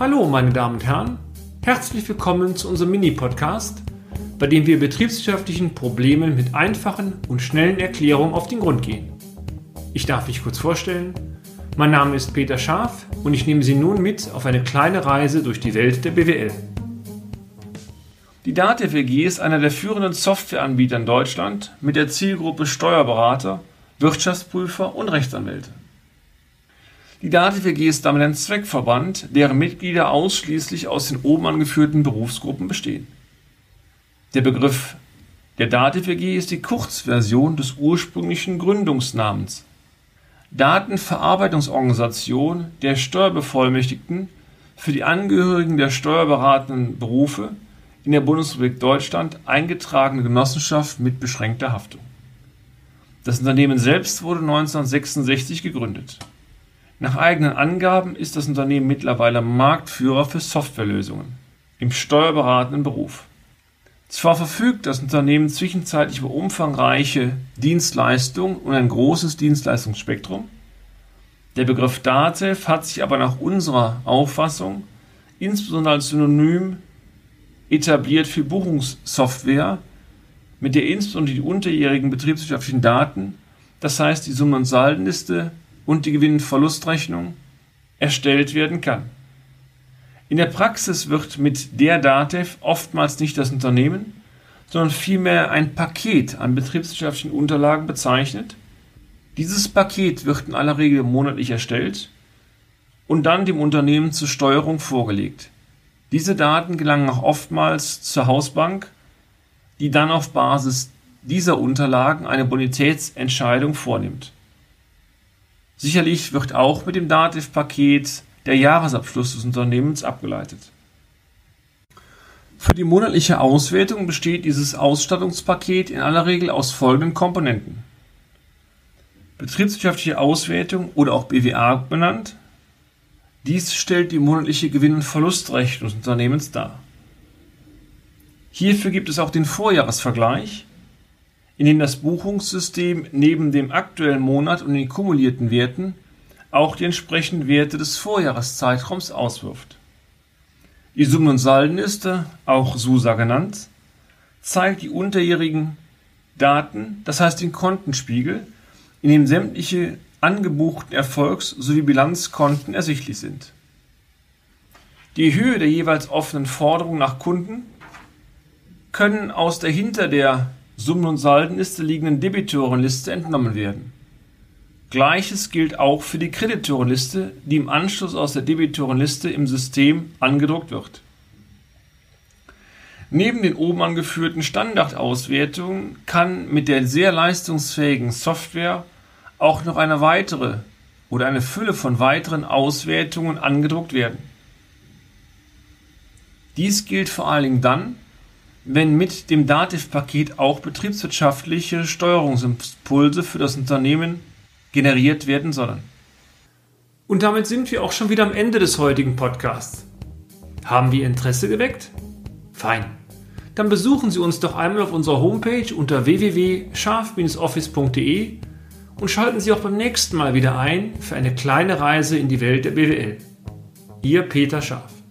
Hallo, meine Damen und Herren. Herzlich willkommen zu unserem Mini-Podcast, bei dem wir betriebswirtschaftlichen Problemen mit einfachen und schnellen Erklärungen auf den Grund gehen. Ich darf mich kurz vorstellen. Mein Name ist Peter Scharf und ich nehme Sie nun mit auf eine kleine Reise durch die Welt der BWL. Die DATEV ist einer der führenden Softwareanbieter in Deutschland mit der Zielgruppe Steuerberater, Wirtschaftsprüfer und Rechtsanwälte. Die DATEV WG ist damit ein Zweckverband, deren Mitglieder ausschließlich aus den oben angeführten Berufsgruppen bestehen. Der Begriff der DATEV WG ist die Kurzversion des ursprünglichen Gründungsnamens. Datenverarbeitungsorganisation der Steuerbevollmächtigten für die Angehörigen der steuerberatenden Berufe in der Bundesrepublik Deutschland eingetragene Genossenschaft mit beschränkter Haftung. Das Unternehmen selbst wurde 1966 gegründet. Nach eigenen Angaben ist das Unternehmen mittlerweile Marktführer für Softwarelösungen im steuerberatenden Beruf. Zwar verfügt das Unternehmen zwischenzeitlich über umfangreiche Dienstleistungen und ein großes Dienstleistungsspektrum, der Begriff DATEV hat sich aber nach unserer Auffassung insbesondere als Synonym etabliert für Buchungssoftware, mit der insbesondere die unterjährigen betriebswirtschaftlichen Daten, das heißt die Summen- und Saldenliste, und die Gewinn- und Verlustrechnung erstellt werden kann. In der Praxis wird mit der DATEV oftmals nicht das Unternehmen, sondern vielmehr ein Paket an betriebswirtschaftlichen Unterlagen bezeichnet. Dieses Paket wird in aller Regel monatlich erstellt und dann dem Unternehmen zur Steuerung vorgelegt. Diese Daten gelangen auch oftmals zur Hausbank, die dann auf Basis dieser Unterlagen eine Bonitätsentscheidung vornimmt. Sicherlich wird auch mit dem Dativ-Paket der Jahresabschluss des Unternehmens abgeleitet. Für die monatliche Auswertung besteht dieses Ausstattungspaket in aller Regel aus folgenden Komponenten. Betriebswirtschaftliche Auswertung oder auch BWA benannt. Dies stellt die monatliche Gewinn- und Verlustrechnung des Unternehmens dar. Hierfür gibt es auch den Vorjahresvergleich in dem das Buchungssystem neben dem aktuellen Monat und den kumulierten Werten auch die entsprechenden Werte des Vorjahreszeitraums auswirft. Die Summen- und Saldenliste, auch SUSA genannt, zeigt die unterjährigen Daten, das heißt den Kontenspiegel, in dem sämtliche angebuchten Erfolgs- sowie Bilanzkonten ersichtlich sind. Die Höhe der jeweils offenen Forderungen nach Kunden können aus der hinter der Summen- und Saldenliste liegenden Debitorenliste entnommen werden. Gleiches gilt auch für die Kreditorenliste, die im Anschluss aus der Debitorenliste im System angedruckt wird. Neben den oben angeführten Standardauswertungen kann mit der sehr leistungsfähigen Software auch noch eine weitere oder eine Fülle von weiteren Auswertungen angedruckt werden. Dies gilt vor allen Dingen dann, wenn mit dem Dativ-Paket auch betriebswirtschaftliche Steuerungsimpulse für das Unternehmen generiert werden sollen. Und damit sind wir auch schon wieder am Ende des heutigen Podcasts. Haben wir Interesse geweckt? Fein. Dann besuchen Sie uns doch einmal auf unserer Homepage unter www.scharf-office.de und schalten Sie auch beim nächsten Mal wieder ein für eine kleine Reise in die Welt der BWL. Ihr Peter Scharf.